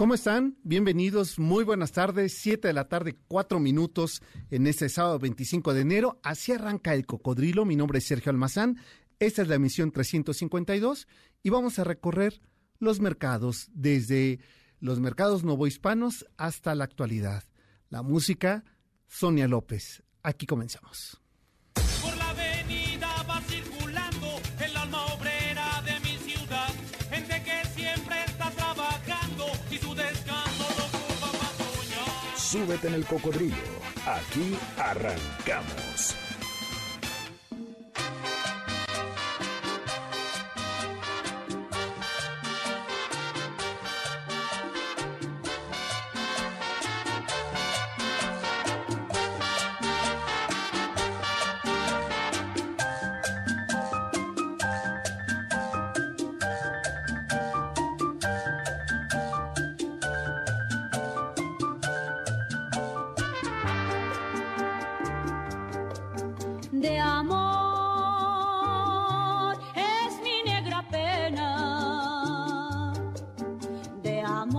¿Cómo están? Bienvenidos, muy buenas tardes, 7 de la tarde, 4 minutos en este sábado 25 de enero. Así arranca el cocodrilo, mi nombre es Sergio Almazán, esta es la emisión 352 y vamos a recorrer los mercados, desde los mercados novohispanos hasta la actualidad. La música, Sonia López. Aquí comenzamos. Súbete en el cocodrilo. Aquí arrancamos. De amor. Es mi negra pena de amor.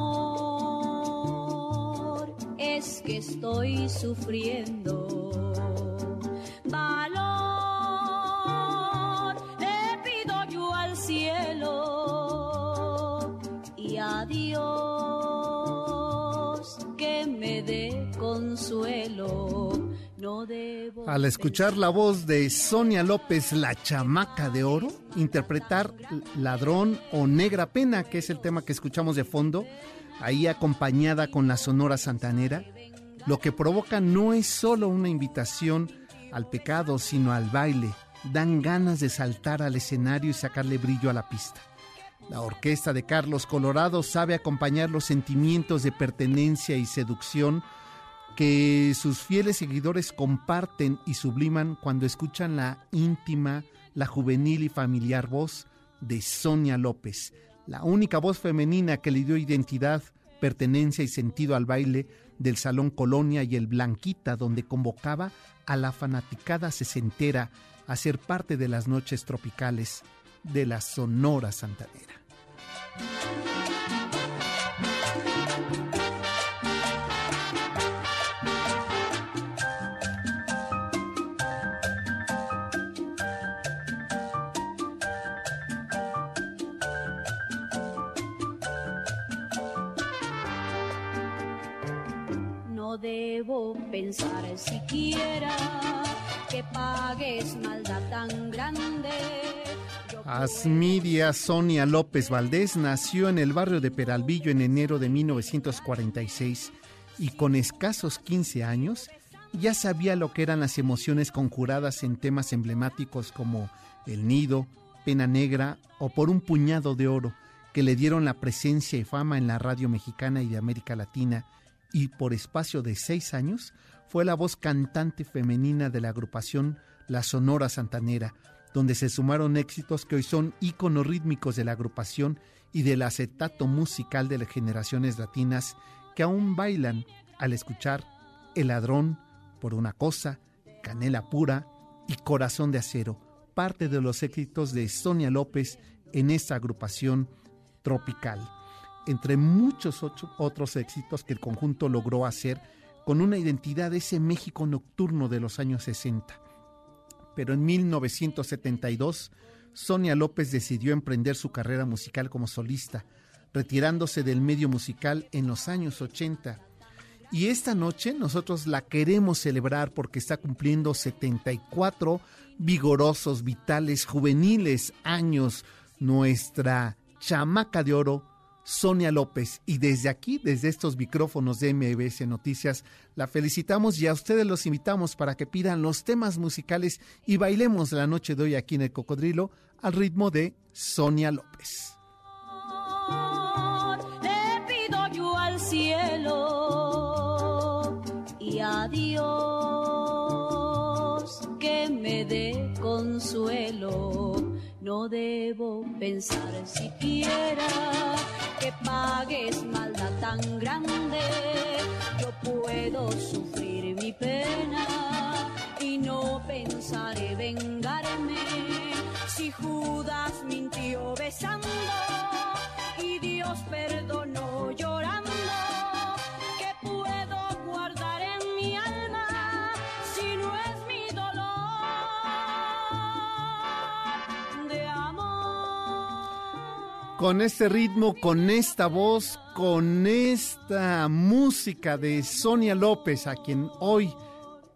Es que estoy sufriendo Al escuchar la voz de Sonia López, la chamaca de oro, interpretar Ladrón o Negra Pena, que es el tema que escuchamos de fondo, ahí acompañada con la Sonora Santanera, lo que provoca no es solo una invitación al pecado, sino al baile. Dan ganas de saltar al escenario y sacarle brillo a la pista. La orquesta de Carlos Colorado sabe acompañar los sentimientos de pertenencia y seducción que sus fieles seguidores comparten y subliman cuando escuchan la íntima, la juvenil y familiar voz de Sonia López, la única voz femenina que le dio identidad, pertenencia y sentido al baile del Salón Colonia y el Blanquita, donde convocaba a la fanaticada sesentera a ser parte de las noches tropicales de la Sonora Santanera. Pensar siquiera que pagues maldad tan grande. Asmidia Sonia López Valdés nació en el barrio de Peralvillo en enero de 1946 y con escasos 15 años ya sabía lo que eran las emociones conjuradas en temas emblemáticos como El Nido, Pena Negra o Por un puñado de oro que le dieron la presencia y fama en la radio mexicana y de América Latina y por espacio de seis años fue la voz cantante femenina de la agrupación La Sonora Santanera, donde se sumaron éxitos que hoy son íconos rítmicos de la agrupación y del acetato musical de las generaciones latinas que aún bailan al escuchar El ladrón, por una cosa, Canela pura y Corazón de acero, parte de los éxitos de Sonia López en esta agrupación tropical entre muchos otros éxitos que el conjunto logró hacer con una identidad de ese México nocturno de los años 60. Pero en 1972, Sonia López decidió emprender su carrera musical como solista, retirándose del medio musical en los años 80. Y esta noche nosotros la queremos celebrar porque está cumpliendo 74 vigorosos, vitales, juveniles años nuestra chamaca de oro, Sonia López. Y desde aquí, desde estos micrófonos de MBS Noticias, la felicitamos y a ustedes los invitamos para que pidan los temas musicales y bailemos la noche de hoy aquí en el Cocodrilo al ritmo de Sonia López. Le pido yo al cielo y a Dios que me dé consuelo. No debo pensar siquiera que pagues maldad tan grande. Yo puedo sufrir mi pena y no pensaré vengarme si Judas mintió besando y Dios perdonó Con este ritmo, con esta voz, con esta música de Sonia López, a quien hoy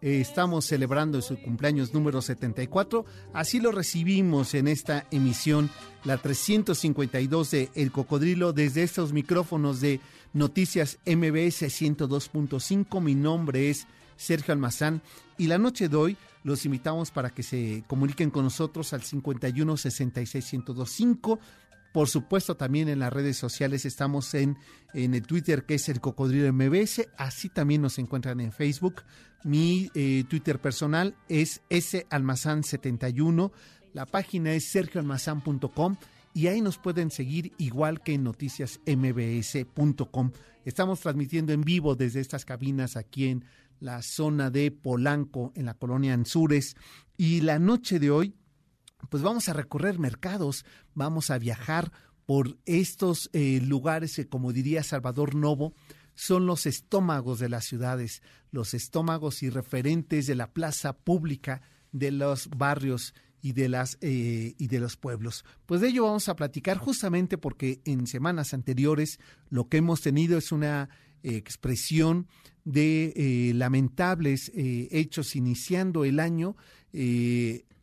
eh, estamos celebrando su cumpleaños número 74. Así lo recibimos en esta emisión, la 352 de El Cocodrilo, desde estos micrófonos de Noticias MBS 102.5. Mi nombre es Sergio Almazán y la noche de hoy los invitamos para que se comuniquen con nosotros al 51 66 1025. Por supuesto, también en las redes sociales estamos en, en el Twitter, que es el Cocodrilo MBS. Así también nos encuentran en Facebook. Mi eh, Twitter personal es salmazán71. La página es sergioalmazán.com y ahí nos pueden seguir igual que en noticiasmbs.com. Estamos transmitiendo en vivo desde estas cabinas aquí en la zona de Polanco, en la colonia Anzures. Y la noche de hoy pues vamos a recorrer mercados, vamos a viajar por estos eh, lugares que, como diría Salvador Novo, son los estómagos de las ciudades, los estómagos y referentes de la plaza pública de los barrios y de las eh, y de los pueblos. Pues de ello vamos a platicar justamente porque en semanas anteriores lo que hemos tenido es una eh, expresión de lamentables hechos iniciando el año.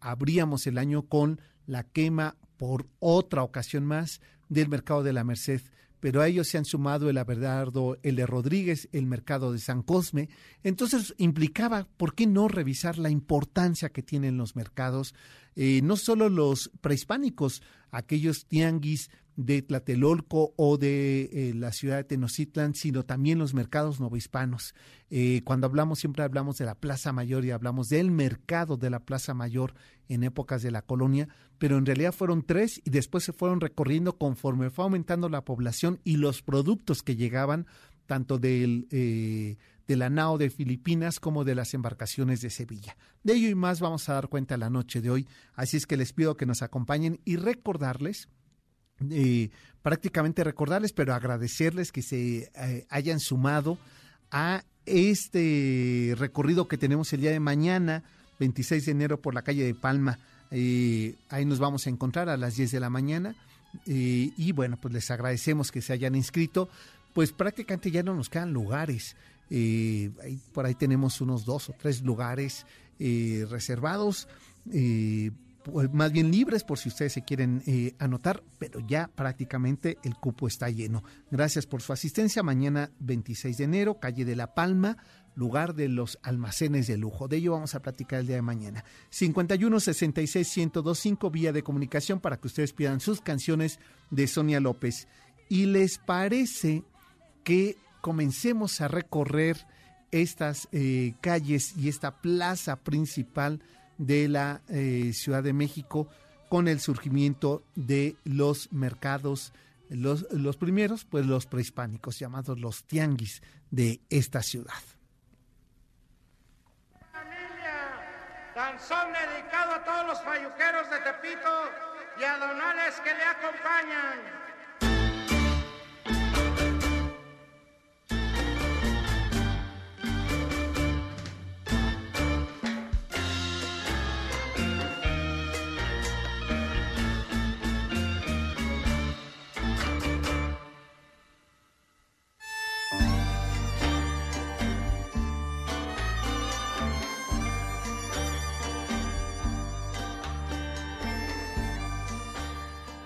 Abríamos el año con la quema por otra ocasión más del mercado de la Merced pero a ellos se han sumado el Abelardo, el de Rodríguez, el mercado de San Cosme. Entonces implicaba, ¿por qué no revisar la importancia que tienen los mercados? Eh, no solo los prehispánicos, aquellos tianguis de Tlatelolco o de eh, la ciudad de Tenochtitlan, sino también los mercados novohispanos. Eh, cuando hablamos, siempre hablamos de la Plaza Mayor y hablamos del mercado de la Plaza Mayor en épocas de la colonia, pero en realidad fueron tres y después se fueron recorriendo conforme fue aumentando la población y los productos que llegaban tanto del, eh, de la nao de Filipinas como de las embarcaciones de Sevilla. De ello y más vamos a dar cuenta la noche de hoy, así es que les pido que nos acompañen y recordarles eh, prácticamente recordarles, pero agradecerles que se eh, hayan sumado a este recorrido que tenemos el día de mañana, 26 de enero, por la calle de Palma. Eh, ahí nos vamos a encontrar a las 10 de la mañana. Eh, y bueno, pues les agradecemos que se hayan inscrito. Pues prácticamente ya no nos quedan lugares. Por ahí tenemos unos dos o tres lugares reservados. Pues, más bien libres por si ustedes se quieren eh, anotar, pero ya prácticamente el cupo está lleno. Gracias por su asistencia. Mañana 26 de enero, calle de La Palma, lugar de los almacenes de lujo. De ello vamos a platicar el día de mañana. 51 66 1025 vía de comunicación para que ustedes pidan sus canciones de Sonia López. ¿Y les parece que comencemos a recorrer estas eh, calles y esta plaza principal de la eh, Ciudad de México con el surgimiento de los mercados, los, los primeros, pues los prehispánicos, llamados los tianguis de esta ciudad. dedicado a todos los falluqueros de Tepito y a donales que le acompañan.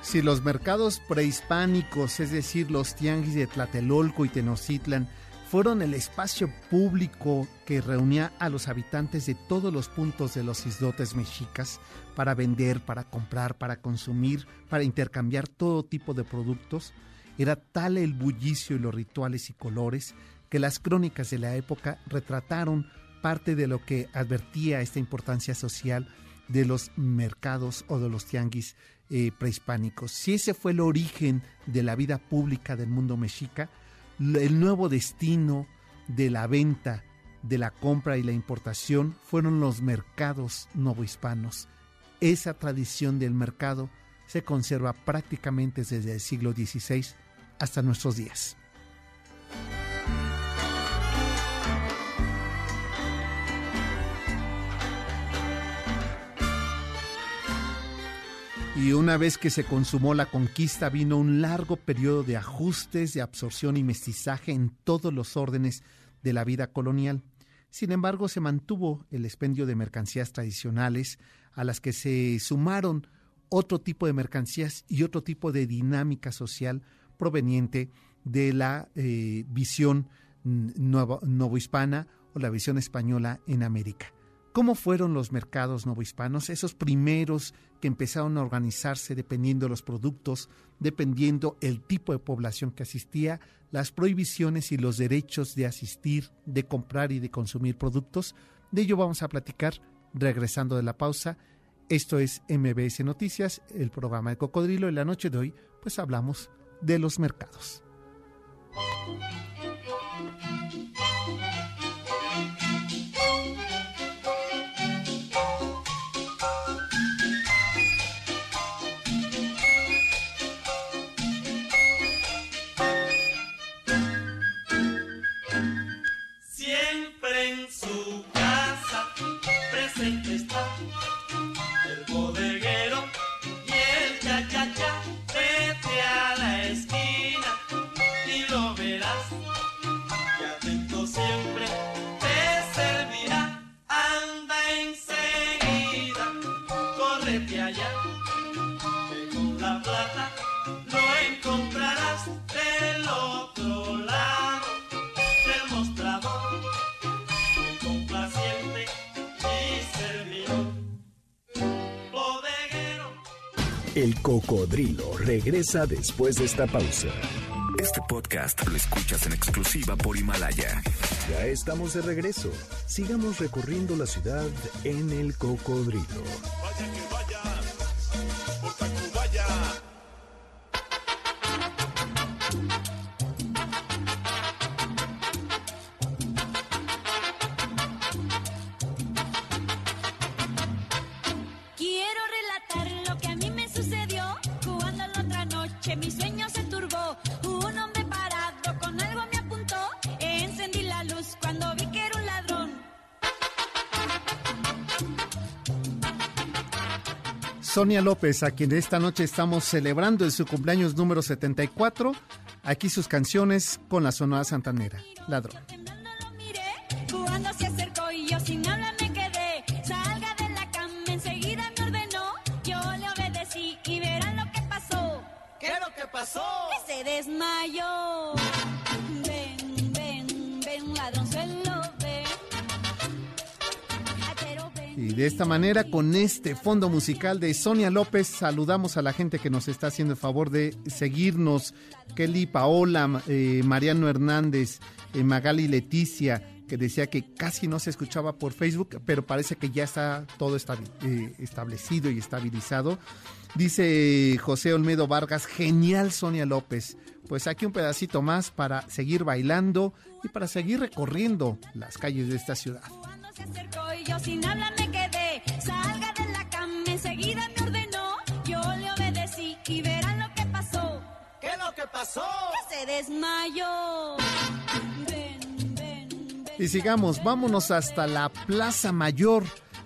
Si los mercados prehispánicos, es decir, los tianguis de Tlatelolco y Tenochtitlan, fueron el espacio público que reunía a los habitantes de todos los puntos de los islotes mexicas para vender, para comprar, para consumir, para intercambiar todo tipo de productos, era tal el bullicio y los rituales y colores que las crónicas de la época retrataron parte de lo que advertía esta importancia social de los mercados o de los tianguis eh, prehispánicos. Si ese fue el origen de la vida pública del mundo mexica, el nuevo destino de la venta, de la compra y la importación fueron los mercados novohispanos. Esa tradición del mercado se conserva prácticamente desde el siglo XVI hasta nuestros días. Y una vez que se consumó la conquista vino un largo periodo de ajustes, de absorción y mestizaje en todos los órdenes de la vida colonial. Sin embargo, se mantuvo el expendio de mercancías tradicionales a las que se sumaron otro tipo de mercancías y otro tipo de dinámica social proveniente de la eh, visión novohispana o la visión española en América. ¿Cómo fueron los mercados novohispanos? Esos primeros que empezaron a organizarse dependiendo de los productos, dependiendo el tipo de población que asistía, las prohibiciones y los derechos de asistir, de comprar y de consumir productos. De ello vamos a platicar regresando de la pausa. Esto es MBS Noticias, el programa de Cocodrilo. En la noche de hoy, pues hablamos de los mercados. El cocodrilo regresa después de esta pausa. Este podcast lo escuchas en exclusiva por Himalaya. Ya estamos de regreso. Sigamos recorriendo la ciudad en el cocodrilo. Sonia López, a quien esta noche estamos celebrando en su cumpleaños número 74. Aquí sus canciones con la Sonora Santanera. Ladrón. Temblando lo miré, jugando se acercó y yo sin hablar me quedé. Salga de la cama, enseguida me ordenó. Yo le obedecí y verán lo que pasó. ¿Qué es lo que pasó? Que se desmayó. De esta manera, con este fondo musical de Sonia López, saludamos a la gente que nos está haciendo el favor de seguirnos. Kelly Paola, eh, Mariano Hernández, eh, Magali Leticia, que decía que casi no se escuchaba por Facebook, pero parece que ya está todo eh, establecido y estabilizado. Dice José Olmedo Vargas, genial Sonia López. Pues aquí un pedacito más para seguir bailando y para seguir recorriendo las calles de esta ciudad. Cuando se acercó sin que pasó? Que se desmayó. Ven, ven, ven. Y sigamos, vámonos hasta la Plaza Mayor,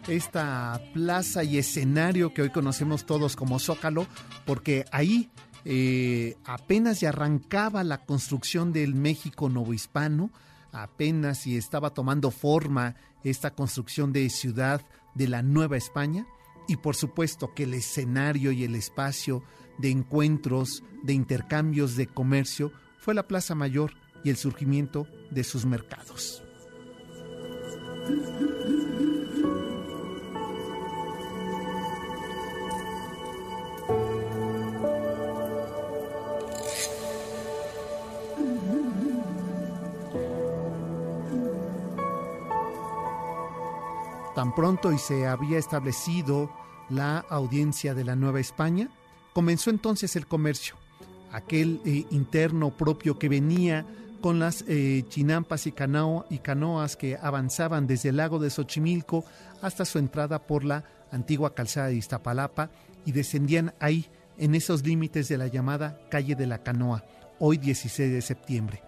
esta plaza y escenario que hoy conocemos todos como Zócalo, porque ahí eh, apenas ya arrancaba la construcción del México novohispano, apenas y estaba tomando forma esta construcción de ciudad de la Nueva España, y por supuesto que el escenario y el espacio de encuentros, de intercambios, de comercio, fue la Plaza Mayor y el surgimiento de sus mercados. Tan pronto y se había establecido la audiencia de la Nueva España, comenzó entonces el comercio, aquel eh, interno propio que venía con las eh, chinampas y, canoas que avanzaban desde el lago de Xochimilco hasta su entrada por la antigua calzada de Iztapalapa y descendían ahí, en esos límites de la llamada calle de la canoa, hoy 16 de septiembre.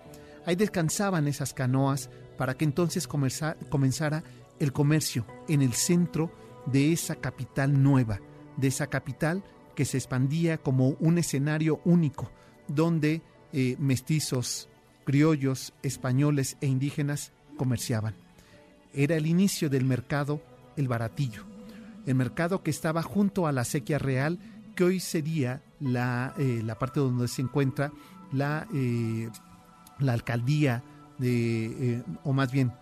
Ahí descansaban esas canoas para que entonces comenzara el comercio en el centro de esa capital nueva, de esa capital que se expandía como un escenario único, donde eh, mestizos, criollos, españoles e indígenas comerciaban. Era el inicio del mercado El Baratillo, el mercado que estaba junto a la sequía real, que hoy sería la, eh, la parte donde se encuentra la, eh, la alcaldía de, o más bien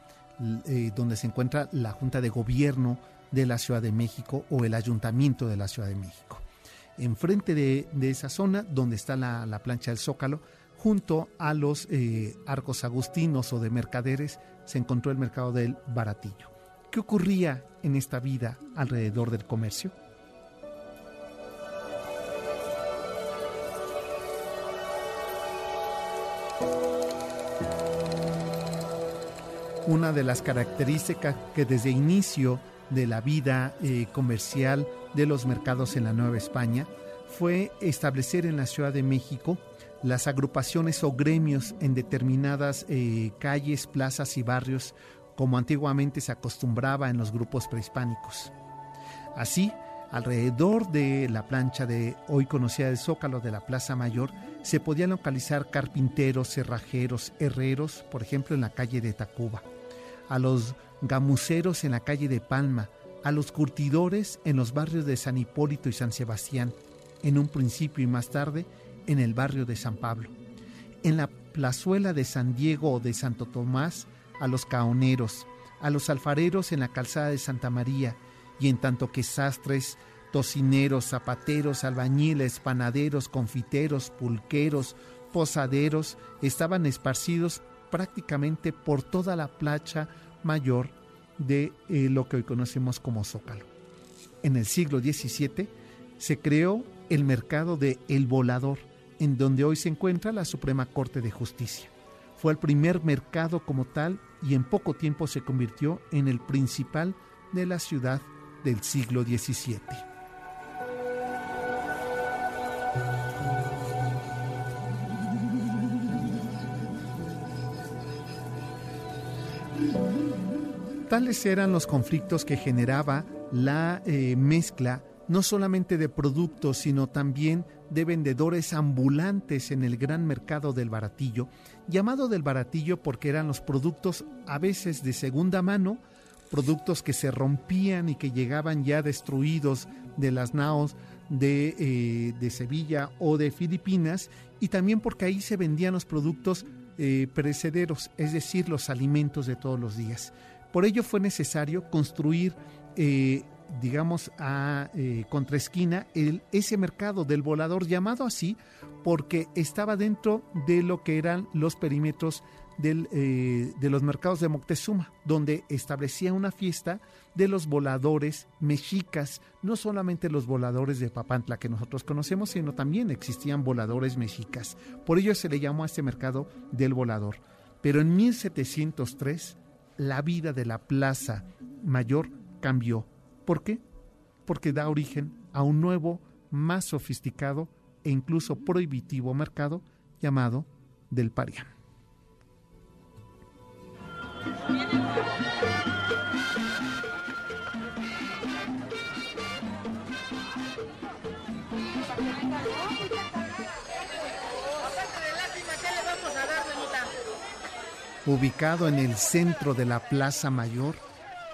donde se encuentra la Junta de Gobierno de la Ciudad de México o el Ayuntamiento de la Ciudad de México. Enfrente de, de esa zona donde está la, la, plancha del Zócalo, junto a los eh, arcos agustinos o de mercaderes, se encontró el mercado del baratillo. ¿Qué ocurría en esta vida alrededor del comercio? Una de las características que desde inicio de la vida eh, comercial de los mercados en la Nueva España fue establecer en la Ciudad de México las agrupaciones o gremios en determinadas eh, calles, plazas y barrios, como antiguamente se acostumbraba en los grupos prehispánicos. Así, alrededor de la plancha de hoy conocida de Zócalo de la Plaza Mayor, se podían localizar carpinteros, cerrajeros, herreros, por ejemplo en la calle de Tacuba, a los gamuceros en la calle de Palma, a los curtidores en los barrios de San Hipólito y San Sebastián, en un principio y más tarde en el barrio de San Pablo. En la plazuela de San Diego o de Santo Tomás, a los caoneros, a los alfareros en la calzada de Santa María, y en tanto que sastres, tocineros, zapateros, albañiles, panaderos, confiteros, pulqueros, posaderos estaban esparcidos prácticamente por toda la placha mayor de eh, lo que hoy conocemos como Zócalo. En el siglo XVII se creó el mercado de El Volador, en donde hoy se encuentra la Suprema Corte de Justicia. Fue el primer mercado como tal y en poco tiempo se convirtió en el principal de la ciudad del siglo XVII. Tales eran los conflictos que generaba la eh, mezcla no solamente de productos, sino también de vendedores ambulantes en el gran mercado del baratillo, llamado del baratillo porque eran los productos a veces de segunda mano, productos que se rompían y que llegaban ya destruidos de las naos de, eh, de Sevilla o de Filipinas, y también porque ahí se vendían los productos eh, perecederos, es decir, los alimentos de todos los días. Por ello fue necesario construir, eh, digamos, a eh, contraesquina ese mercado del volador, llamado así porque estaba dentro de lo que eran los perímetros eh, de los mercados de Moctezuma, donde establecía una fiesta de los voladores mexicas, no solamente los voladores de Papantla que nosotros conocemos, sino también existían voladores mexicas. Por ello se le llamó a este mercado del volador. Pero en 1703 la vida de la Plaza Mayor cambió. ¿Por qué? Porque da origen a un nuevo, más sofisticado e incluso prohibitivo mercado llamado del Parián. Ubicado en el centro de la Plaza Mayor,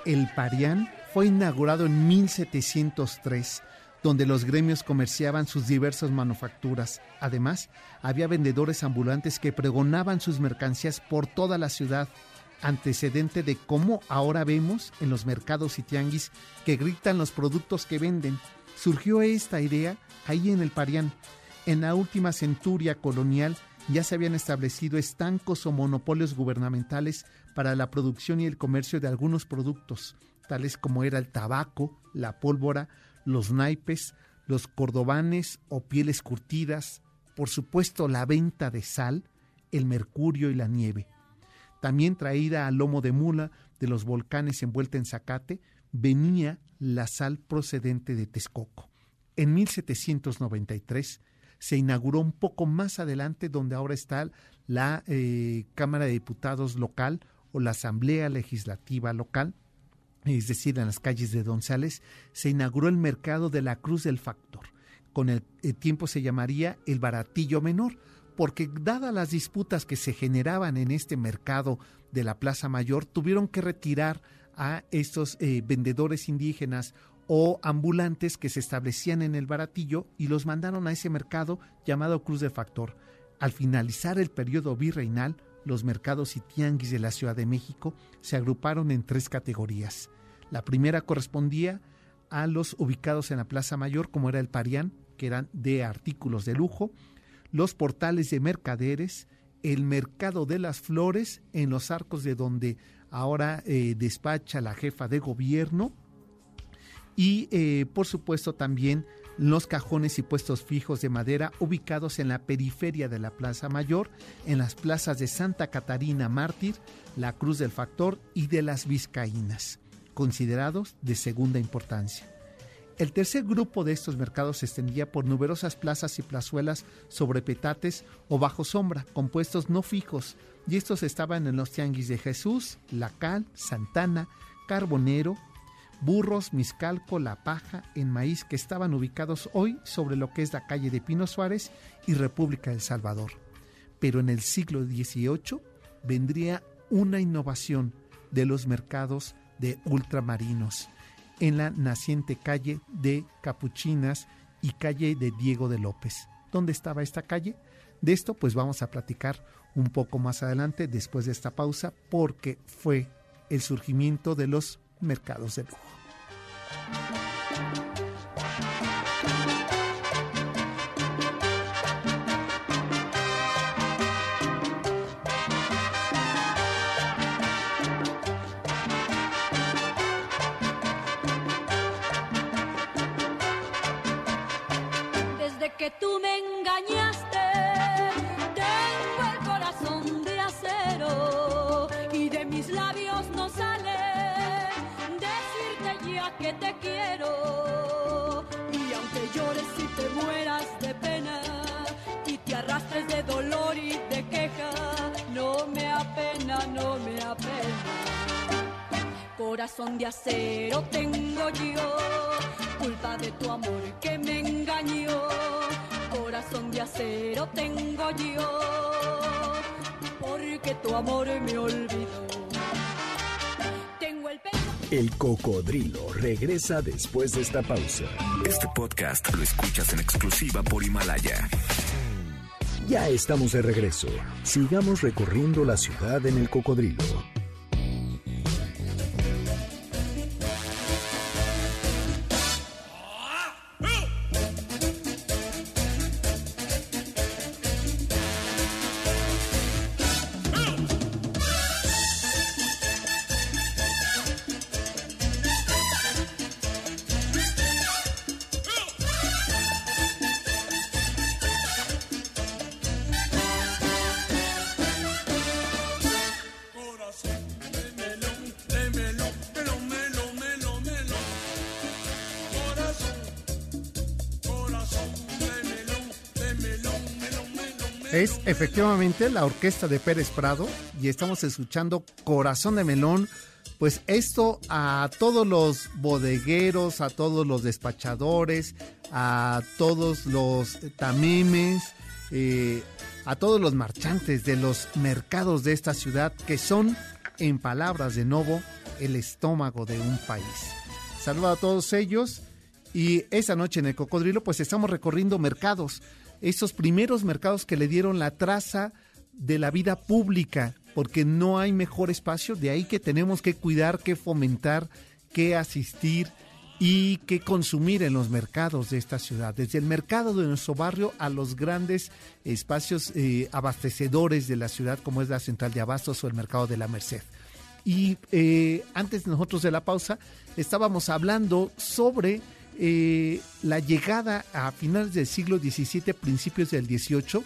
el Parián fue inaugurado en 1703, donde los gremios comerciaban sus diversas manufacturas. Además, había vendedores ambulantes que pregonaban sus mercancías por toda la ciudad, antecedente de cómo ahora vemos en los mercados y tianguis que gritan los productos que venden. Surgió esta idea ahí en el Parián. En la última centuria colonial ya se habían establecido estancos o monopolios gubernamentales para la producción y el comercio de algunos productos, tales como era el tabaco, la pólvora, los naipes, los cordobanes o pieles curtidas, por supuesto la venta de sal, el mercurio y la nieve. También traída a lomo de mula de los volcanes envuelta en zacate, venía la sal procedente de Texcoco. En 1793 se inauguró un poco más adelante donde ahora está la eh, Cámara de Diputados local o la Asamblea Legislativa local, es decir, en las calles de Donzales, se inauguró el mercado de la Cruz del Factor. Con el, tiempo se llamaría el Baratillo Menor, porque dadas las disputas que se generaban en este mercado de la Plaza Mayor, tuvieron que retirar a estos eh, vendedores indígenas o ambulantes que se establecían en el baratillo y los mandaron a ese mercado llamado Cruz de Factor. Al finalizar el periodo virreinal, los mercados y tianguis de la Ciudad de México se agruparon en tres categorías. La primera correspondía a los ubicados en la Plaza Mayor, como era el Parián, que eran de artículos de lujo, los portales de mercaderes, el mercado de las flores en los arcos de donde ahora eh, despacha la jefa de gobierno y eh, por supuesto también los cajones y puestos fijos de madera ubicados en la periferia de la Plaza Mayor, en las plazas de Santa Catarina Mártir, la Cruz del Factor y de las Vizcaínas, considerados de segunda importancia. El tercer grupo de estos mercados se extendía por numerosas plazas y plazuelas sobre petates o bajo sombra, compuestos no fijos, y estos estaban en los tianguis de Jesús, Lacal, Santana, Carbonero, Burros, Miscalco, La Paja, en Maíz, que estaban ubicados hoy sobre lo que es la calle de Pino Suárez y República del Salvador. Pero en el siglo XVIII vendría una innovación de los mercados de ultramarinos en la naciente calle de Capuchinas y calle de Diego de López. ¿Dónde estaba esta calle? De esto pues vamos a platicar un poco más adelante después de esta pausa porque fue el surgimiento de los mercados de lujo. Desde que tú me Y aunque llores y te mueras de pena y te arrastres de dolor y de queja, no me apena, no me apena. Corazón de acero tengo yo, culpa de tu amor que me engañó. Corazón de acero tengo yo, porque tu amor me olvidó. El cocodrilo regresa después de esta pausa. Este podcast lo escuchas en exclusiva por Himalaya. Ya estamos de regreso. Sigamos recorriendo la ciudad en el cocodrilo. Efectivamente la orquesta de Pérez Prado y estamos escuchando Corazón de Melón. Pues esto a todos los bodegueros, a todos los despachadores, a todos los tamimes, eh, a todos los marchantes de los mercados de esta ciudad que son, en palabras de Novo, el estómago de un país. Saludo a todos ellos y esa noche en el Cocodrilo pues estamos recorriendo mercados, estos primeros mercados que le dieron la traza de la vida pública, porque no hay mejor espacio, de ahí que tenemos que cuidar, que fomentar, que asistir y que consumir en los mercados de esta ciudad, desde el mercado de nuestro barrio a los grandes espacios eh, abastecedores de la ciudad, como es la central de abastos o el mercado de la Merced. Y eh, antes nosotros de la pausa, estábamos hablando sobre eh, la llegada a finales del siglo XVII, principios del XVIII,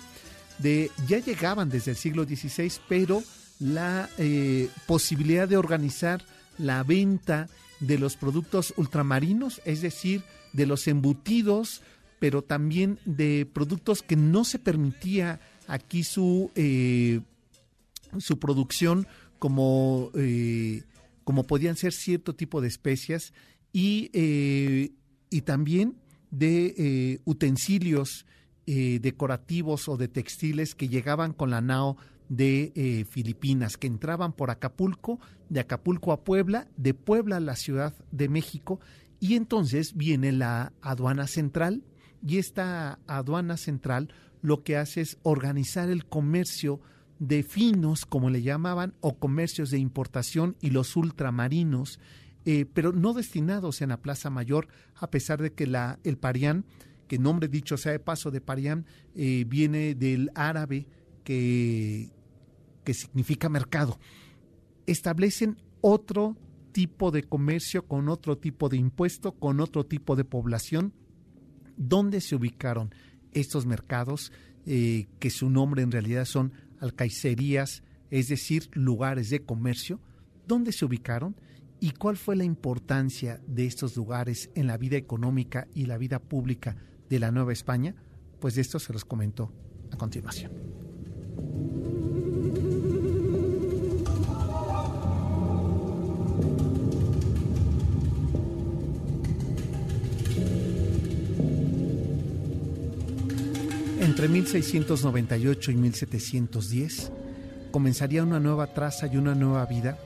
de, ya llegaban desde el siglo XVI, pero la eh, posibilidad de organizar la venta de los productos ultramarinos, es decir, de los embutidos, pero también de productos que no se permitía aquí su, eh, su producción como, como podían ser cierto tipo de especias y, y también de eh, utensilios eh, decorativos o de textiles que llegaban con la nao de eh, Filipinas, que entraban por Acapulco, de Acapulco a Puebla, de Puebla a la Ciudad de México, y entonces viene la aduana central, y esta aduana central lo que hace es organizar el comercio de finos, como le llamaban, o comercios de importación y los ultramarinos, eh, pero no destinados en la Plaza Mayor, a pesar de que la, el Parián, que nombre dicho sea de paso de Parián, eh, viene del árabe que, que significa mercado. Establecen otro tipo de comercio con otro tipo de impuesto, con otro tipo de población. ¿Dónde se ubicaron estos mercados? Eh, que su nombre en realidad son alcaicerías, es decir, lugares de comercio. ¿Dónde se ubicaron? ¿Y cuál fue la importancia de estos lugares en la vida económica y la vida pública de la Nueva España? Pues de esto se los comento a continuación. Entre 1698 y 1710 comenzaría una nueva traza y una nueva vida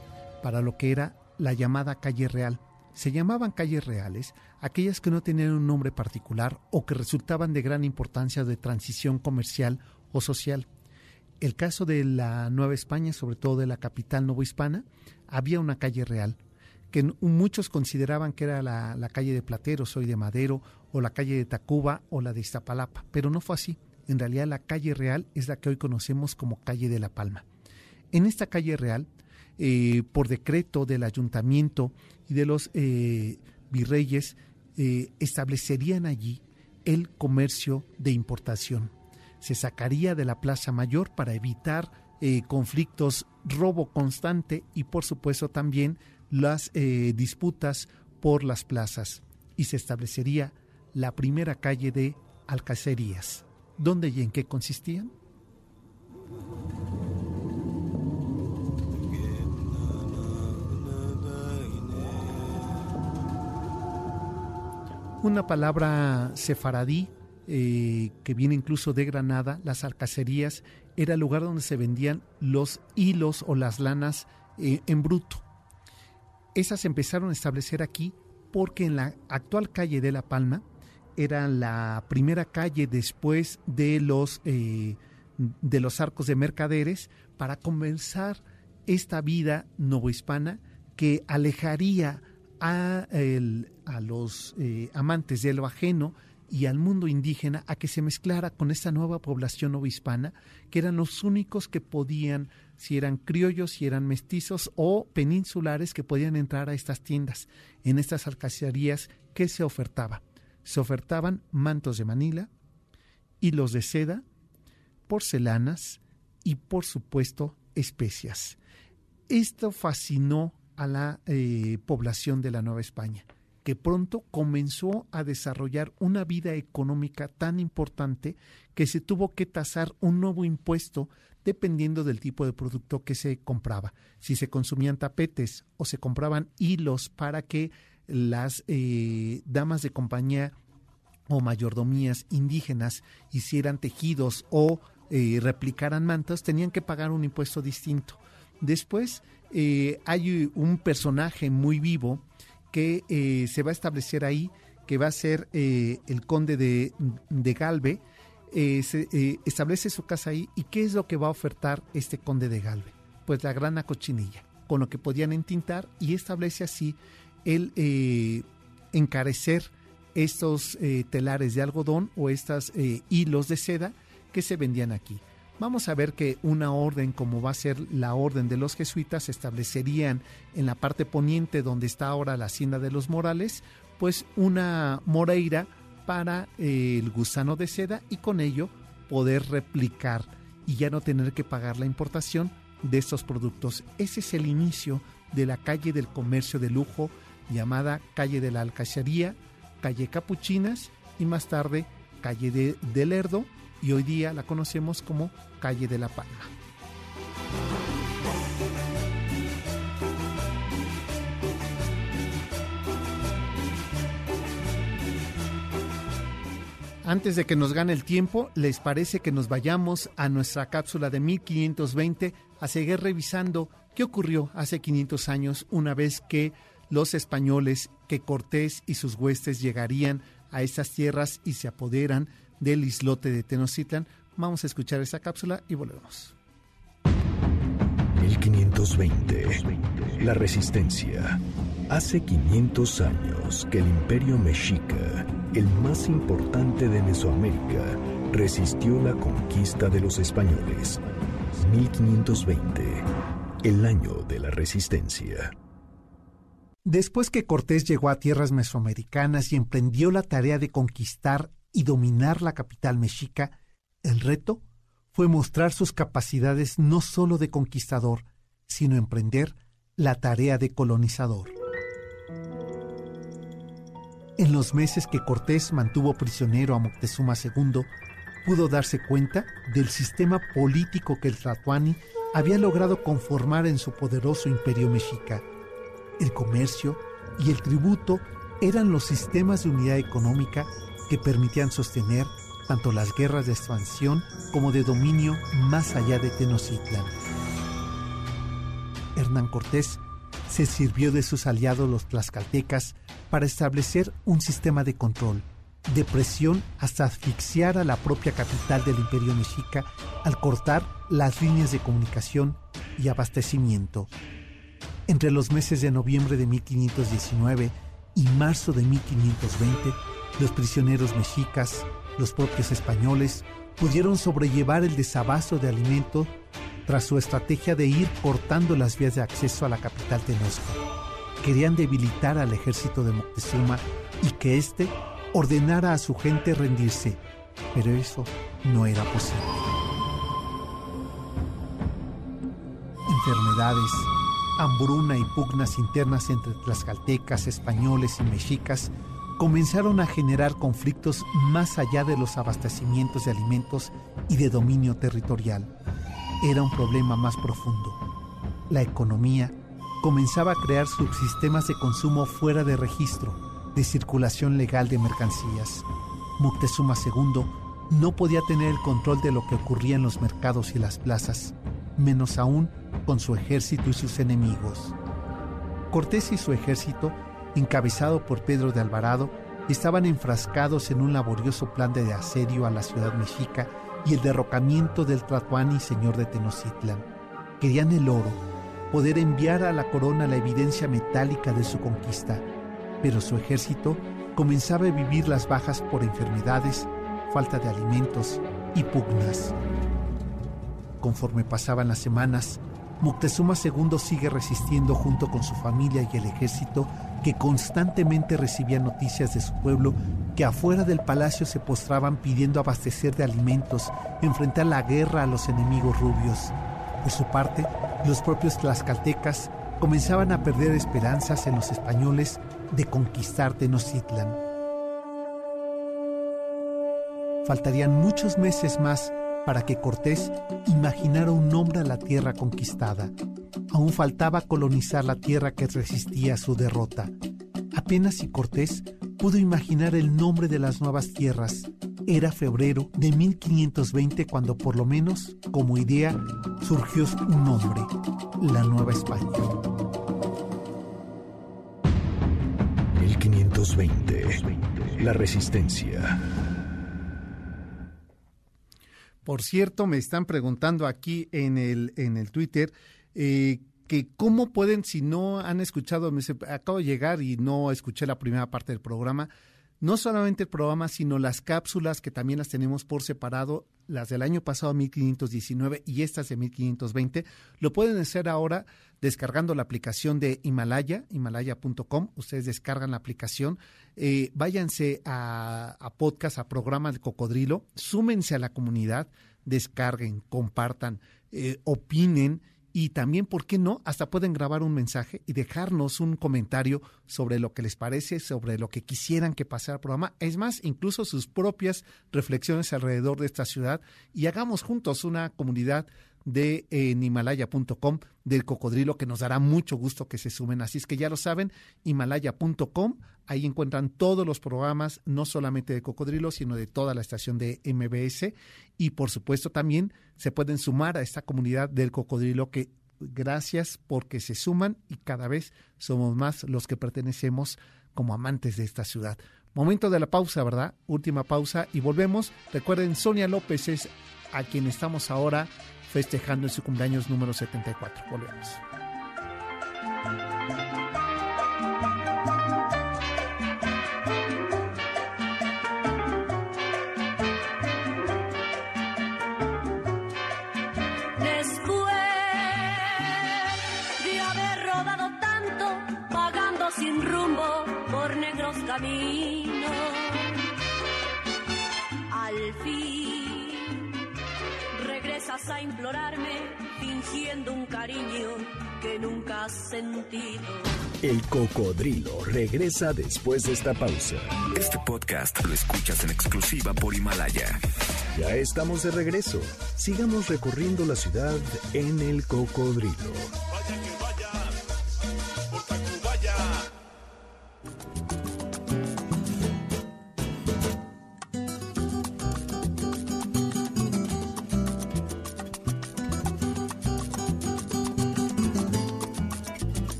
para lo que era la llamada calle real. Se llamaban calles reales aquellas que no tenían un nombre particular o que resultaban de gran importancia de transición comercial o social. El caso de la Nueva España, sobre todo de la capital novohispana, había una calle real que muchos consideraban que era la, la calle de Plateros, hoy de Madero, o la calle de Tacuba o la de Iztapalapa, pero no fue así. En realidad la calle real es la que hoy conocemos como calle de La Palma. En esta calle real, eh, por decreto del ayuntamiento y de los eh, virreyes, eh, establecerían allí el comercio de importación. Se sacaría de la Plaza Mayor para evitar conflictos, robo constante y por supuesto también las disputas por las plazas. Y se establecería la primera calle de alcacerías. ¿Dónde y en qué consistían? Una palabra sefaradí eh, que viene incluso de Granada, las alcacerías, era el lugar donde se vendían los hilos o las lanas eh, en bruto. Esas se empezaron a establecer aquí porque en la actual calle de La Palma era la primera calle después de los, eh, de los arcos de mercaderes para comenzar esta vida novohispana que alejaría a, los eh, amantes de lo ajeno y al mundo indígena a que se mezclara con esta nueva población novohispana, que eran los únicos que podían, si eran criollos, si eran mestizos o peninsulares, que podían entrar a estas tiendas, en estas alcacerías que se ofertaba. Se ofertaban mantos de Manila, hilos de seda, porcelanas y, por supuesto, especias. Esto fascinó a la eh, población de la Nueva España, que pronto comenzó a desarrollar una vida económica tan importante que se tuvo que tasar un nuevo impuesto dependiendo del tipo de producto que se compraba. Si se consumían tapetes o se compraban hilos para que las eh, damas de compañía o mayordomías indígenas hicieran tejidos o eh, replicaran mantos, tenían que pagar un impuesto distinto. Después eh, hay un personaje muy vivo que eh, se va a establecer ahí, que va a ser eh, el conde de, Galve, eh, se, eh, establece su casa ahí y qué es lo que va a ofertar este conde de Galve. Pues la grana cochinilla, con lo que podían entintar y establece así el eh, encarecer estos eh, telares de algodón o estos hilos de seda que se vendían aquí. Vamos a ver que una orden como va a ser la orden de los jesuitas establecerían en la parte poniente donde está ahora la hacienda de los Morales, pues una moreira para eh, el gusano de seda y con ello poder replicar y ya no tener que pagar la importación de estos productos. Ese es el inicio de la calle del comercio de lujo llamada calle de la Alcacería, calle Capuchinas y más tarde calle de, de Lerdo y hoy día la conocemos como calle de la Palma. Antes de que nos gane el tiempo, ¿les parece que nos vayamos a nuestra cápsula de 1520 a seguir revisando qué ocurrió hace 500 años una vez que los españoles, que Cortés y sus huestes llegarían a estas tierras y se apoderan del islote de Tenochtitlan? Vamos a escuchar esa cápsula y volvemos. 1520. La resistencia. Hace 500 años que el imperio mexica, el más importante de Mesoamérica, resistió la conquista de los españoles. 1520. El año de la resistencia. Después que Cortés llegó a tierras mesoamericanas y emprendió la tarea de conquistar y dominar la capital mexica, el reto fue mostrar sus capacidades no solo de conquistador, sino emprender la tarea de colonizador. En los meses que Cortés mantuvo prisionero a Moctezuma II, pudo darse cuenta del sistema político que el Tlatoani había logrado conformar en su poderoso imperio mexica. El comercio y el tributo eran los sistemas de unidad económica que permitían sostener tanto las guerras de expansión como de dominio más allá de Tenochtitlan. Hernán Cortés se sirvió de sus aliados los tlaxcaltecas para establecer un sistema de control, de presión hasta asfixiar a la propia capital del imperio mexica al cortar las líneas de comunicación y abastecimiento. Entre los meses de noviembre de 1519 y marzo de 1520, los prisioneros mexicas, los propios españoles, pudieron sobrellevar el desabasto de alimento tras su estrategia de ir cortando las vías de acceso a la capital Tenochtitlan. Querían debilitar al ejército de Moctezuma y que éste ordenara a su gente rendirse, pero eso no era posible. Enfermedades, hambruna y pugnas internas entre tlaxcaltecas, españoles y mexicas comenzaron a generar conflictos más allá de los abastecimientos de alimentos y de dominio territorial. Era un problema más profundo. La economía comenzaba a crear subsistemas de consumo fuera de registro, de circulación legal de mercancías. Moctezuma II no podía tener el control de lo que ocurría en los mercados y las plazas, menos aún con su ejército y sus enemigos. Cortés y su ejército encabezado por Pedro de Alvarado, estaban enfrascados en un laborioso plan de asedio a la ciudad mexica y el derrocamiento del Tlatoani, señor de Tenochtitlan. Querían el oro, poder enviar a la corona la evidencia metálica de su conquista, pero su ejército comenzaba a vivir las bajas por enfermedades, falta de alimentos y pugnas. Conforme pasaban las semanas, Moctezuma II sigue resistiendo junto con su familia y el ejército que constantemente recibía noticias de su pueblo que afuera del palacio se postraban pidiendo abastecer de alimentos, enfrentar la guerra a los enemigos rubios. Por su parte, los propios tlaxcaltecas comenzaban a perder esperanzas en los españoles de conquistar Tenochtitlan. Faltarían muchos meses más para que Cortés imaginara un nombre a la tierra conquistada. Aún faltaba colonizar la tierra que resistía a su derrota. Apenas si Cortés pudo imaginar el nombre de las nuevas tierras. Era febrero de 1520 cuando por lo menos, como idea, surgió un nombre, la Nueva España. 1520. La resistencia. Por cierto, me están preguntando aquí en el, en el Twitter eh, que cómo pueden, si no han escuchado, me acabo de llegar y no escuché la primera parte del programa, no solamente el programa, sino las cápsulas que también las tenemos por separado, las del año pasado 1519 y estas de 1520, lo pueden hacer ahora descargando la aplicación de Himalaya, himalaya.com. Ustedes descargan la aplicación, eh, váyanse a, podcast, a programa de Cocodrilo, súmense a la comunidad, descarguen, compartan, eh, opinen y también, ¿por qué no? Hasta pueden grabar un mensaje y dejarnos un comentario sobre lo que les parece, sobre lo que quisieran que pasara el programa. Es más, incluso sus propias reflexiones alrededor de esta ciudad y hagamos juntos una comunidad de en himalaya.com del cocodrilo que nos dará mucho gusto que se sumen. Así es que ya lo saben, himalaya.com, ahí encuentran todos los programas, no solamente de cocodrilo, sino de toda la estación de MBS y por supuesto también se pueden sumar a esta comunidad del cocodrilo que gracias porque se suman y cada vez somos más los que pertenecemos como amantes de esta ciudad. Momento de la pausa, ¿verdad? Última pausa y volvemos. Recuerden, Sonia López es a quien estamos ahora festejando en su cumpleaños número 74. Volvemos. Regresas a implorarme, fingiendo un cariño que nunca has sentido. El cocodrilo regresa después de esta pausa. Este podcast lo escuchas en exclusiva por Himalaya. Ya estamos de regreso. Sigamos recorriendo la ciudad en el cocodrilo. Vaya que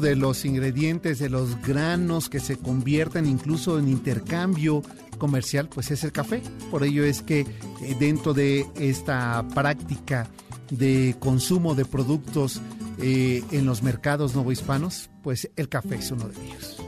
De los ingredientes de los granos que se convierten incluso en intercambio comercial, pues es el café. Por ello es que eh, dentro de esta práctica de consumo de productos eh, en los mercados novohispanos, pues el café es uno de ellos.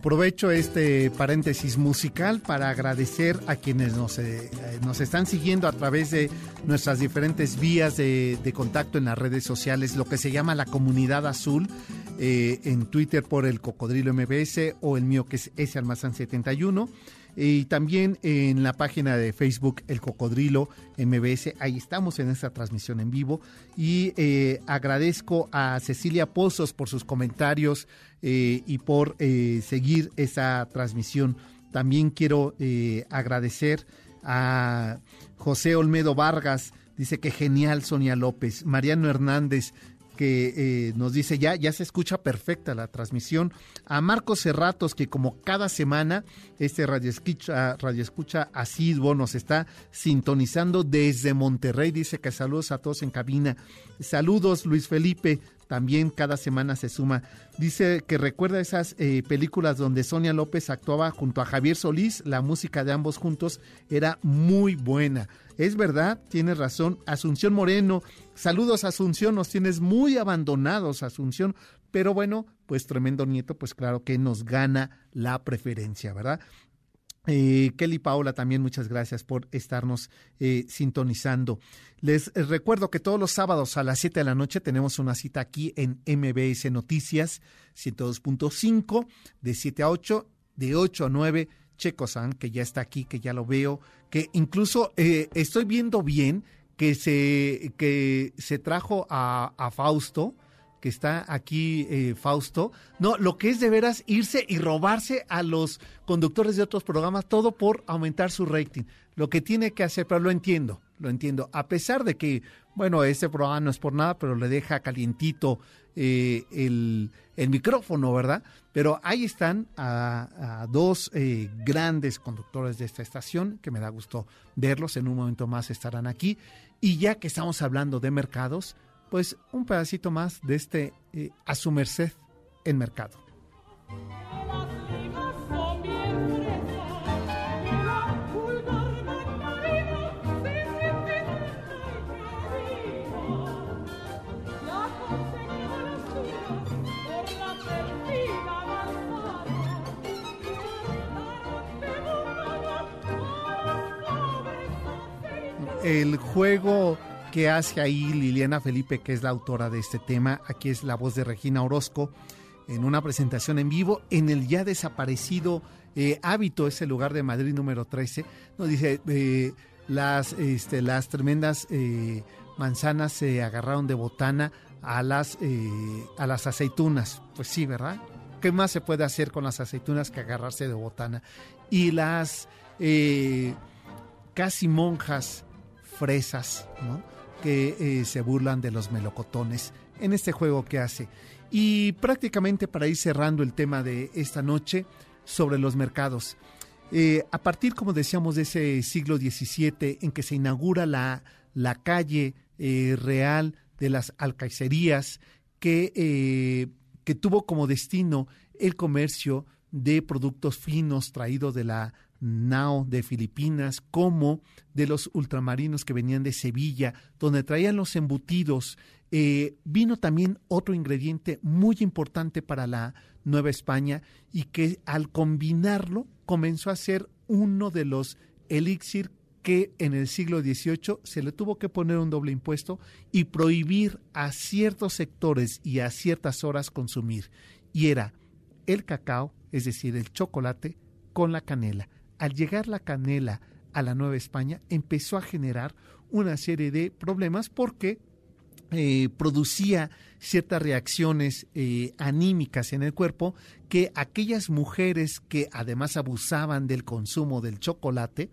Aprovecho este paréntesis musical para agradecer a quienes nos, eh, nos están siguiendo a través de nuestras diferentes vías de, contacto en las redes sociales, lo que se llama la comunidad azul, eh, en Twitter por el Cocodrilo MBS o el mío que es S Almazán 71 y también en la página de Facebook El Cocodrilo MBS. Ahí estamos en esta transmisión en vivo y eh, agradezco a Cecilia Pozos por sus comentarios eh, y por eh, seguir esa transmisión. También quiero agradecer a José Olmedo Vargas, dice que genial Sonia López, Mariano Hernández, que eh, nos dice ya, ya se escucha perfecta la transmisión. A Marcos Cerratos, que como cada semana, este radio escucha, radio escucha asiduo nos está sintonizando desde Monterrey. Dice que saludos a todos en cabina. Saludos, Luis Felipe. También cada semana se suma. Dice que recuerda esas eh, películas donde Sonia López actuaba junto a Javier Solís. La música de ambos juntos era muy buena. Es verdad, tienes razón. Asunción Moreno, saludos Asunción, nos tienes muy abandonados Asunción, pero bueno, pues tremendo nieto, pues claro que nos gana la preferencia, ¿verdad? Eh, Kelly Paola, también muchas gracias por estarnos eh, sintonizando. Les eh, recuerdo que todos los sábados a las 7 de la noche tenemos una cita aquí en MBS Noticias 102.5 de 7 a 8, de 8 a 9. Checo-san, que ya está aquí, que ya lo veo, que incluso eh, estoy viendo bien que se, que se trajo a, Fausto, que está aquí eh, Fausto. No, lo que es de veras irse y robarse a los conductores de otros programas, todo por aumentar su rating. Lo que tiene que hacer, pero lo entiendo, lo entiendo. A pesar de que, bueno, este programa no es por nada, pero le deja calientito eh, el, el micrófono, ¿verdad? Pero ahí están a, dos eh, grandes conductores de esta estación, que me da gusto verlos, en un momento más estarán aquí. Y ya que estamos hablando de mercados, pues un pedacito más de este eh, a su merced en mercado. El juego que hace ahí Liliana Felipe, que es la autora de este tema, aquí es la voz de Regina Orozco, en una presentación en vivo en el ya desaparecido eh, hábito, ese lugar de Madrid número 13, nos dice, eh, las, este, las tremendas eh, manzanas se agarraron de botana a las, a las aceitunas. Pues sí, ¿verdad? ¿Qué más se puede hacer con las aceitunas que agarrarse de botana? Y las casi monjas fresas, ¿no? que eh, se burlan de los melocotones en este juego que hace. Y prácticamente para ir cerrando el tema de esta noche sobre los mercados. Eh, a partir, como decíamos, de ese siglo XVII en que se inaugura la, la calle eh, real de las alcacerías, que, que tuvo como destino el comercio de productos finos traídos de la nao de Filipinas, como de los ultramarinos que venían de Sevilla, donde traían los embutidos. Eh, vino también otro ingrediente muy importante para la Nueva España y que al combinarlo comenzó a ser uno de los elixir que en el siglo XVIII se le tuvo que poner un doble impuesto y prohibir a ciertos sectores y a ciertas horas consumir. Y era el cacao, es decir, el chocolate, con la canela. Al llegar la canela a la Nueva España, empezó a generar una serie de problemas porque eh, producía ciertas reacciones eh, anímicas en el cuerpo que aquellas mujeres que además abusaban del consumo del chocolate,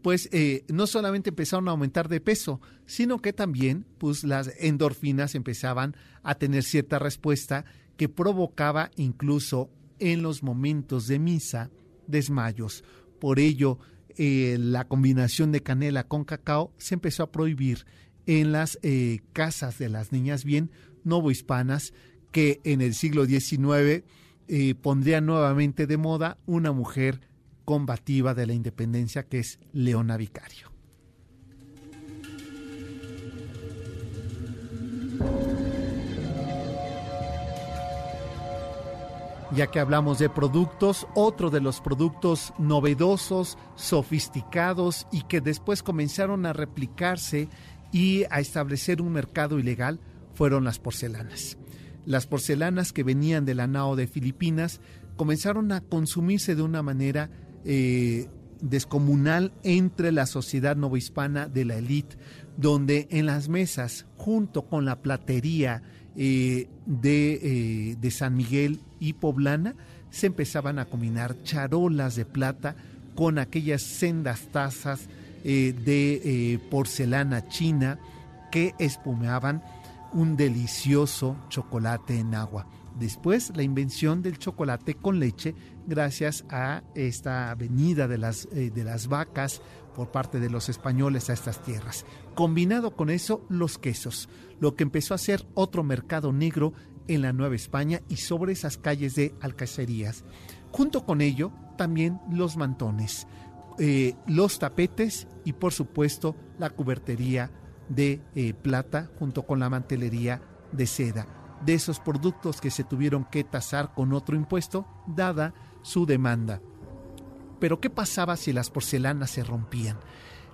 pues eh, no solamente empezaron a aumentar de peso, sino que también pues las endorfinas empezaban a tener cierta respuesta que provocaba incluso en los momentos de misa desmayos. Por ello, eh, la combinación de canela con cacao se empezó a prohibir en las eh, casas de las niñas bien novohispanas que en el siglo XIX eh, pondría nuevamente de moda una mujer combativa de la independencia que es Leona Vicario. Ya que hablamos de productos, otro de los productos novedosos, sofisticados y que después comenzaron a replicarse y a establecer un mercado ilegal fueron las porcelanas. Las porcelanas que venían de la NAO de Filipinas comenzaron a consumirse de una manera eh, descomunal entre la sociedad novohispana de la élite, donde en las mesas, junto con la platería eh, de, eh, de San Miguel y Poblana, se empezaban a combinar charolas de plata con aquellas sendas tazas eh, de eh, porcelana china que espumeaban un delicioso chocolate en agua. Después la invención del chocolate con leche gracias a esta venida de las, eh, de las vacas por parte de los españoles a estas tierras. Combinado con eso, los quesos, lo que empezó a ser otro mercado negro en la Nueva España y sobre esas calles de alcacerías. Junto con ello, también los mantones, eh, los tapetes y por supuesto la cubertería de eh, plata junto con la mantelería de seda. De esos productos que se tuvieron que tasar con otro impuesto, dada su demanda. Pero ¿qué pasaba si las porcelanas se rompían?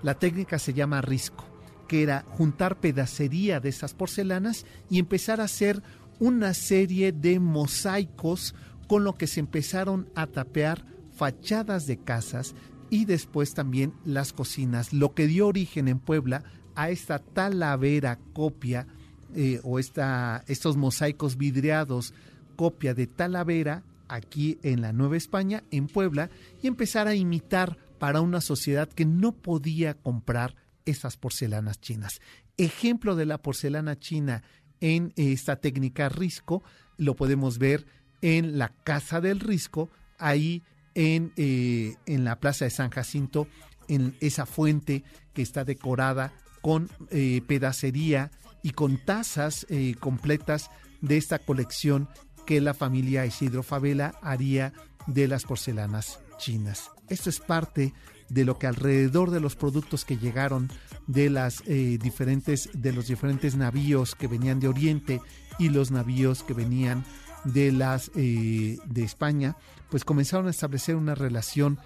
La técnica se llama risco, que era juntar pedacería de esas porcelanas y empezar a hacer una serie de mosaicos con lo que se empezaron a tapear fachadas de casas y después también las cocinas, lo que dio origen en Puebla a esta talavera copia eh, o esta, estos mosaicos vidriados copia de talavera aquí en la Nueva España, en Puebla, y empezar a imitar para una sociedad que no podía comprar estas porcelanas chinas. Ejemplo de la porcelana china en esta técnica Risco lo podemos ver en la Casa del Risco, ahí en, eh, en la Plaza de San Jacinto, en esa fuente que está decorada con eh, pedacería y con tazas eh, completas de esta colección que la familia Isidro Favela haría de las porcelanas chinas. Esto es parte de lo que alrededor de los productos que llegaron de las eh, diferentes de los diferentes navíos que venían de Oriente y los navíos que venían de las eh, de España, pues comenzaron a establecer una relación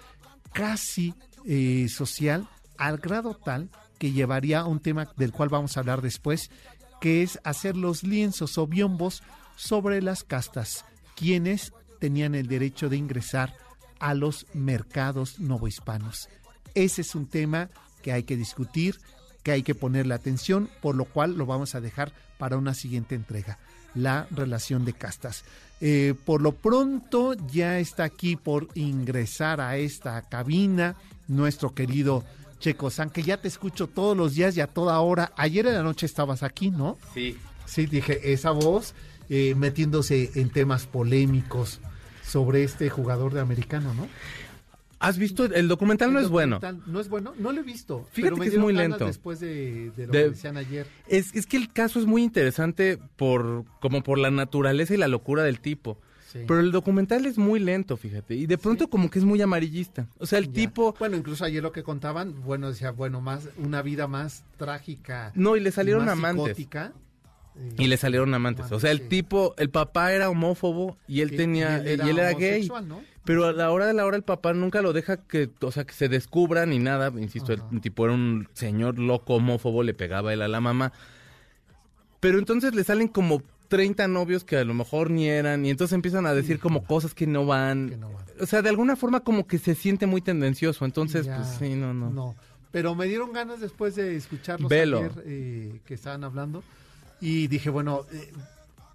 casi eh, social al grado tal que llevaría a un tema del cual vamos a hablar después, que es hacer los lienzos o biombos sobre las castas, quienes tenían el derecho de ingresar a los mercados novohispanos. Ese es un tema que hay que discutir, que hay que ponerle atención, por lo cual lo vamos a dejar para una siguiente entrega, la relación de castas. Eh, por lo pronto ya está aquí por ingresar a esta cabina nuestro querido Checo San, que ya te escucho todos los días y a toda hora. Ayer en la noche estabas aquí, ¿no? Sí. Sí, dije, esa voz eh, metiéndose en temas polémicos sobre este jugador de americano, ¿no? ¿Has visto? El documental no es bueno. No es bueno, no lo he visto. Fíjate pero me que es muy lento. Después de, de lo De- que decían ayer. Es, es que el caso es muy interesante por como por la naturaleza y la locura del tipo. Sí. Pero el documental es muy lento, fíjate. Y de pronto como que es muy amarillista. O sea, el Ya. tipo... Bueno, incluso ayer lo que contaban, bueno, decía, bueno, más una vida más trágica. No, y le salieron más amantes. psicótica. Y le salieron amantes. O sea, el tipo, el papá era homófobo y él tenía... Y él era, gay. Pero a la hora de la hora el papá nunca lo deja que, o sea, que se descubra ni nada. Insisto, Ajá. el tipo era un señor loco homófobo, le pegaba él a la mamá. Pero entonces le salen como 30 novios que a lo mejor ni eran y entonces empiezan a decir como cosas que no van. Que no van. O sea, de alguna forma como que se siente muy tendencioso. Entonces, Ya, pues sí, no, no. No, pero me dieron ganas después de escucharlos Velo. ayer eh, que estaban hablando y dije, bueno, eh,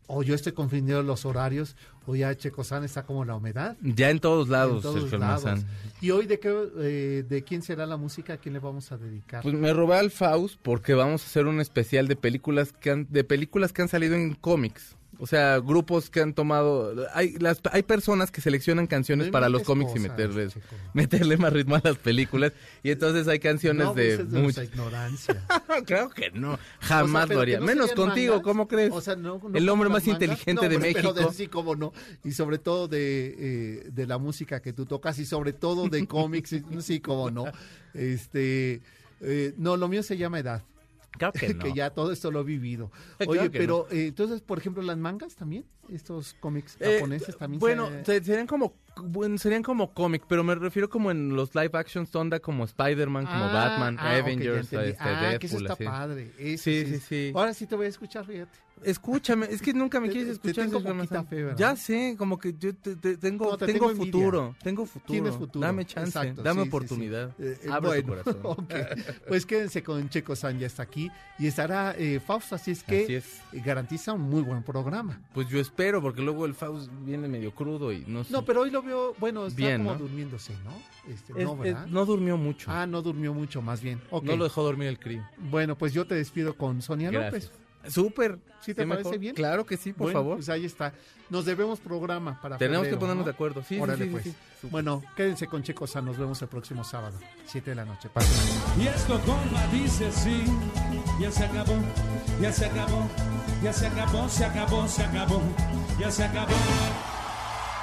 o yo estoy confundiendo los horarios o ya Checosán está como la humedad. Ya en todos lados, en todos Sergio lados. Almazán. Y hoy de qué, eh, de quién será la música, a quién le vamos a dedicar. Pues me robé al Faust porque vamos a hacer un especial de películas que han, de películas que han salido en cómics. O sea, grupos que han tomado... Hay, las, hay personas que seleccionan canciones para los cómics y meterles, chico. meterle más ritmo a las películas. Y entonces hay canciones no, de... abuses de muchas- ignorancia. Claro que no, O jamás sea, lo haría. no Menos contigo, mangas. ¿cómo crees? O sea, no- no El hombre más mangas. inteligente de pero México. de- sí, cómo no. Y sobre todo de, eh, de la música que tú tocas y sobre todo de cómics. sí, cómo no. Este, eh, no, lo mío se llama edad. Claro que no. que ya todo esto lo he vivido. Claro Oye, que pero eh, entonces, por ejemplo, las mangas también, estos cómics Eh, japoneses también. Bueno, se- serían como bueno, serían como cómic, pero me refiero como en los live actions onda como Spider-Man, como Ah, Batman, ah, Avengers, entendí. este, ah, que eso Deadpool, está así. padre. Eso Sí, es- sí, sí. Ahora sí te voy a escuchar, fíjate. Escúchame, es que nunca me Te- quieres te escuchar. tengo Sergio poquita fe, ¿verdad? Ya sé, como que yo te- te- tengo, No, te tengo, tengo futuro, tengo futuro. Tienes futuro. Dame chance, Exacto, dame sí, sí, sí. oportunidad. Eh, eh, Abre tu bueno, corazón. ok. Pues quédense con Checo San, ya está aquí. Y estará eh, Fausto, así es que Así es. garantiza un muy buen programa. Pues yo espero, porque luego el Faust viene medio crudo y no sé. No, pero hoy lo veo, bueno, está Bien, como ¿no? durmiéndose, ¿no? Este, Es- no, es- ¿verdad? no durmió mucho. Ah, no durmió mucho, más bien. Ok. No lo dejó dormir el crío. Bueno, pues yo te despido con Sonia Gracias. López. Súper. ¿Sí te ¿Sí parece mejor? bien? Claro que sí, por Bueno, favor. Pues ahí está. Nos debemos programa para Tenemos que febrero, ponernos ¿no? de acuerdo. Sí, sí, Órale, sí, sí, pues. sí. Súper. Bueno, quédense con Checo San. Nos vemos el próximo sábado, 7 de la noche. Pásenla bien. Y esto compa dice así, ya se acabó, ya se acabó, ya se acabó, se acabó, se acabó, ya se acabó.